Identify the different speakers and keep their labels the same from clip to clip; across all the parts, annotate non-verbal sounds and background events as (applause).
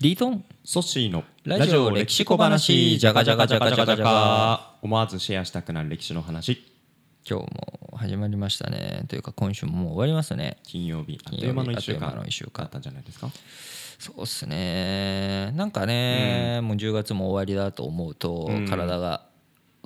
Speaker 1: リートン。
Speaker 2: ソッシーの
Speaker 1: ラジオ歴史小話。じゃがじゃがじゃがじゃがじゃが
Speaker 2: 思わずシェアしたくなる歴史の話。
Speaker 1: 今日も始まりましたね。というか今週ももう終わりますね。
Speaker 2: 金曜日。あっという間の1週
Speaker 1: あっという間
Speaker 2: 間
Speaker 1: の一週間。
Speaker 2: だったんじゃないですか？
Speaker 1: そうっすね。なんかね、もう10月も終わりだと思うと、
Speaker 2: うん。
Speaker 1: 体が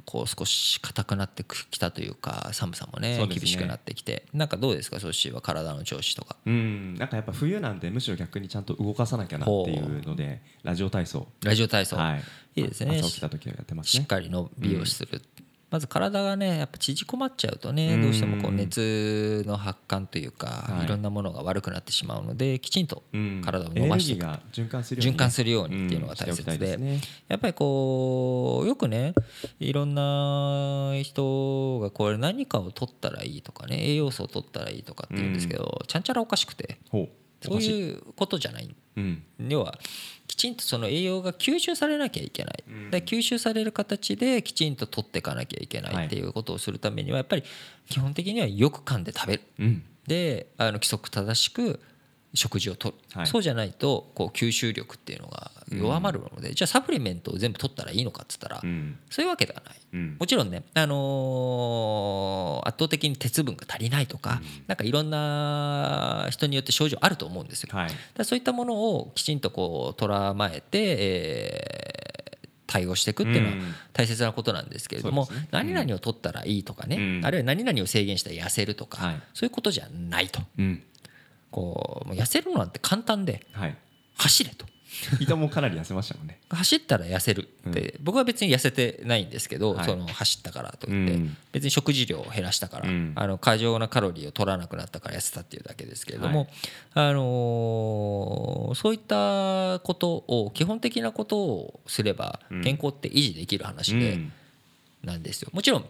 Speaker 1: こう少し硬くなってきたというか寒さもね厳しくなってきて。なんかどうですか？ソッシーは体の調子とか。
Speaker 2: うん。なんかやっぱ冬なんでむしろ逆にちゃんと動かさなきゃなっていうのでラジオ体操。
Speaker 1: ラジオ体操、
Speaker 2: はい。
Speaker 1: いいですね。
Speaker 2: 朝起きた時はやってますね。
Speaker 1: しっかり伸びをする、まず体がねやっぱ縮こまっちゃうとね
Speaker 2: うん。
Speaker 1: どうしてもこう熱の発汗というか、
Speaker 2: はい。
Speaker 1: い、ろんなものが悪くなってしまうのできちんと
Speaker 2: うん。
Speaker 1: 体を伸ばしていく
Speaker 2: 循環するように
Speaker 1: っていうのが大切で,、やっぱりこうよくねいろんな人がこれ何かを取ったらいいとかね栄養素を取ったらいいとかって言うんですけど、ちゃんちゃらおかしくてそう
Speaker 2: う
Speaker 1: い。うことじゃない。
Speaker 2: うん。
Speaker 1: 要はきちんとその栄養が吸収されなきゃいけない、
Speaker 2: うん。
Speaker 1: で吸収される形できちんと取っていかなきゃいけない。っていうことをするためにはやっぱり基本的にはよく噛んで食べる。
Speaker 2: うん。
Speaker 1: であの規則正しく食事をとる、
Speaker 2: はい。
Speaker 1: そうじゃないとこう吸収力っていうのが弱まるので、じゃあサプリメントを全部取ったらいいのかっつったら、
Speaker 2: うん。
Speaker 1: そういうわけではない。
Speaker 2: うん。
Speaker 1: もちろんね、あのー圧倒的に鉄分が足りないとか、なんかいろんな人によって症状あると思うんですよ。
Speaker 2: はい。
Speaker 1: だそういったものをきちんとこう捉まえて、えー対応していくっていうのは
Speaker 2: うん。
Speaker 1: 大切なことなんですけれども、
Speaker 2: ね。
Speaker 1: 何々を取ったらいいとかね、
Speaker 2: うん。
Speaker 1: あるいは何々を制限したら痩せるとか、
Speaker 2: はい。
Speaker 1: そういうことじゃないと。
Speaker 2: うん。
Speaker 1: こう痩せるのなんて簡単で
Speaker 2: はい。
Speaker 1: 走れと (laughs)
Speaker 2: 人もかなり痩せましたもんね。
Speaker 1: 走ったら痩せるって、僕は別に痩せてないんですけど、
Speaker 2: はい。
Speaker 1: その走ったからといって、
Speaker 2: うん。
Speaker 1: 別に食事量を減らしたから、
Speaker 2: うん。
Speaker 1: あの過剰なカロリーを取らなくなったから痩せたっていうだけですけれども、あのーそういったことを基本的なことをすれば
Speaker 2: うん。
Speaker 1: 健康って維持できる話で
Speaker 2: うん。
Speaker 1: なんですよ。もちろん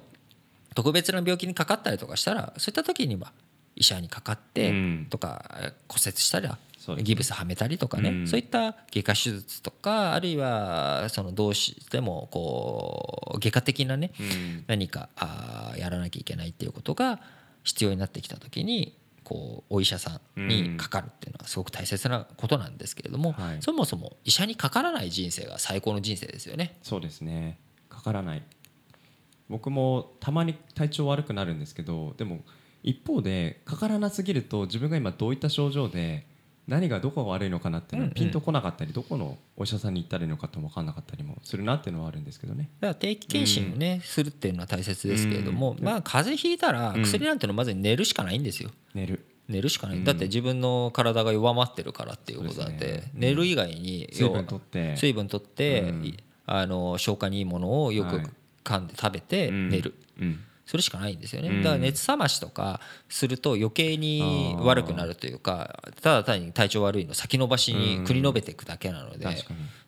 Speaker 1: 特別な病気にかかったりとかしたらそういった時には医者にかかって
Speaker 2: うん。
Speaker 1: とか骨折したらギブスはめたりとかね、
Speaker 2: うん。
Speaker 1: そういった外科手術とかあるいはそのどうしてもこう外科的なね
Speaker 2: うん。
Speaker 1: 何かあーやらなきゃいけないっていうことが必要になってきた時にこうお医者さんにかかるっていうのはすごく大切なことなんですけれども、
Speaker 2: はい。
Speaker 1: そもそも医者にかからない人生が最高の人生ですよね。
Speaker 2: そうですね。かからない。僕もたまに体調悪くなるんですけどでも一方でかからなすぎると自分が今どういった症状で何がどこが悪いのかなっていうの
Speaker 1: うんうん。
Speaker 2: がピンとこなかったりどこのお医者さんに行ったらいいのかって分かんなかったりもするなっていうのはあるんですけどね。
Speaker 1: だから定期検診をね、するっていうのは大切ですけれども、
Speaker 2: うん。
Speaker 1: まあ風邪ひいたら
Speaker 2: うん
Speaker 1: 薬なんてのはまず寝るしかないんですよ。
Speaker 2: 寝る。
Speaker 1: 寝るしかない、
Speaker 2: うん。
Speaker 1: だって自分の体が弱まってるからっていうことなんで
Speaker 2: ね。
Speaker 1: 寝る以外に
Speaker 2: 水分
Speaker 1: 要は
Speaker 2: とって。
Speaker 1: 水分取って、あの消化にいいものをよく
Speaker 2: はい。
Speaker 1: 噛んで食べて
Speaker 2: うん。
Speaker 1: 寝る、
Speaker 2: うん
Speaker 1: それしかないんですよね、
Speaker 2: うん。
Speaker 1: だから熱冷ましとかすると余計に悪くなるというかただ単に体調悪いの先延ばしに繰り延べていくだけなので、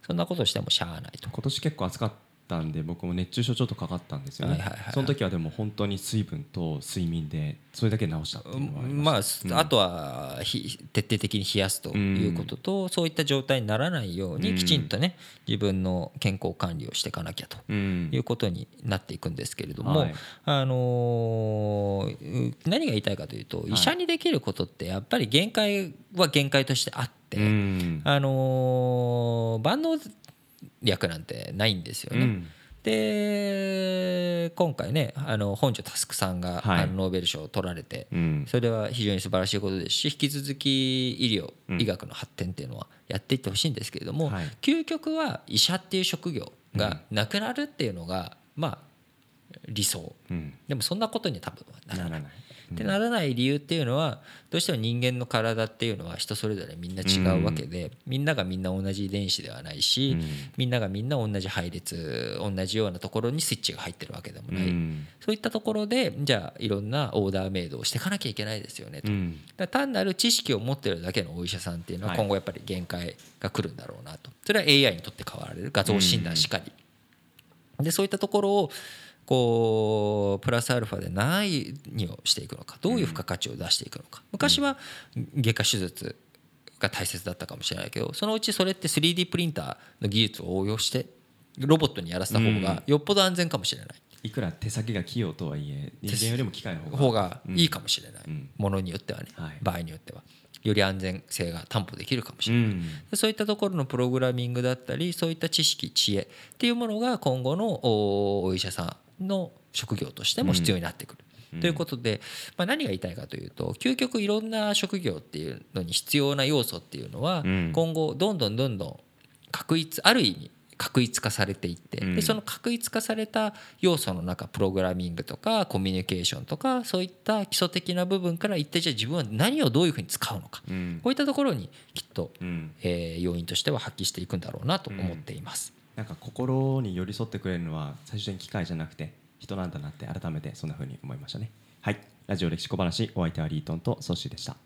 Speaker 1: そんなことしてもしゃあないと。
Speaker 2: 今年結構暑かったんで僕も熱中症ちょっとかかったんですよね、
Speaker 1: はいはいはい。
Speaker 2: その時はでも本当に水分と睡眠でそれだけ治したっていうのはあり
Speaker 1: まあ
Speaker 2: ました、
Speaker 1: あとはひ徹底的に冷やすということと、そういった状態にならないように
Speaker 2: うん。
Speaker 1: きちんとね自分の健康管理をしていかなきゃと
Speaker 2: うん。
Speaker 1: いうことになっていくんですけれども、
Speaker 2: はい。
Speaker 1: あのー何が言いたいかというと、医者にできることってやっぱり限界は限界としてあって、
Speaker 2: うん。
Speaker 1: あのー万能薬なんてないんですよね。
Speaker 2: うん。
Speaker 1: で今回ねあの本庄佑さんが、
Speaker 2: はい。
Speaker 1: あのノーベル賞を取られて、
Speaker 2: うん。
Speaker 1: それは非常に素晴らしいことですし引き続き医療、
Speaker 2: うん
Speaker 1: 医学の発展っていうのはやっていってほしいんですけれども、
Speaker 2: はい。
Speaker 1: 究極は医者っていう職業がなくなるっていうのが、まあ理想。
Speaker 2: うん。
Speaker 1: でもそんなことには多分はならない。
Speaker 2: ならない
Speaker 1: ってならない理由っていうのはどうしても人間の体っていうのは人それぞれみんな違うわけで、みんながみんな同じ遺伝子ではないし、
Speaker 2: うん。
Speaker 1: みんながみんな同じ配列同じようなところにスイッチが入ってるわけでもない、
Speaker 2: うん。
Speaker 1: そういったところでじゃあいろんなオーダーメイドをしていかなきゃいけないですよねと。単なる知識を持ってるだけのお医者さんっていうのは
Speaker 2: はい。
Speaker 1: 今後やっぱり限界が来るんだろうなと。それは AI にとって変わられる。画像診断しかり。でそういったところをこうプラスアルファで何をしていくのかどういう付加価値を出していくのか。昔は外科手術が大切だったかもしれないけどそのうちそれって 3D プリンターの技術を応用してロボットにやらせた方がよっぽど安全かもしれない。
Speaker 2: いくら手先が器用とはいえ人間よりも機械の
Speaker 1: 方がいいかもしれない、
Speaker 2: うん。
Speaker 1: ものによってはね、
Speaker 2: はい。
Speaker 1: 場合によってはより安全性が担保できるかもしれない、
Speaker 2: うん。
Speaker 1: でそういったところのプログラミングだったりそういった知識知恵っていうものが今後のおお医者さんの職業としても必要になってくる。
Speaker 2: うん。
Speaker 1: ということで、まあ、何が言いたいかというと究極いろんな職業っていうのに必要な要素っていうのは
Speaker 2: うん。
Speaker 1: 今後どんどんどんどん確一ある意味確一化されていって
Speaker 2: うん。
Speaker 1: でその確一化された要素の中プログラミングとかコミュニケーションとかそういった基礎的な部分から一体じゃあ自分は何をどういうふうに使うのか。
Speaker 2: うん。
Speaker 1: こういったところにきっと
Speaker 2: うん。
Speaker 1: えー要因としては発揮していくんだろうなと思っています。
Speaker 2: なんか心に寄り添ってくれるのは最終的に機械じゃなくて人なんだなって改めてそんな風に思いましたね。はい。ラジオ歴史小話お相手はリートンとソッシーでした。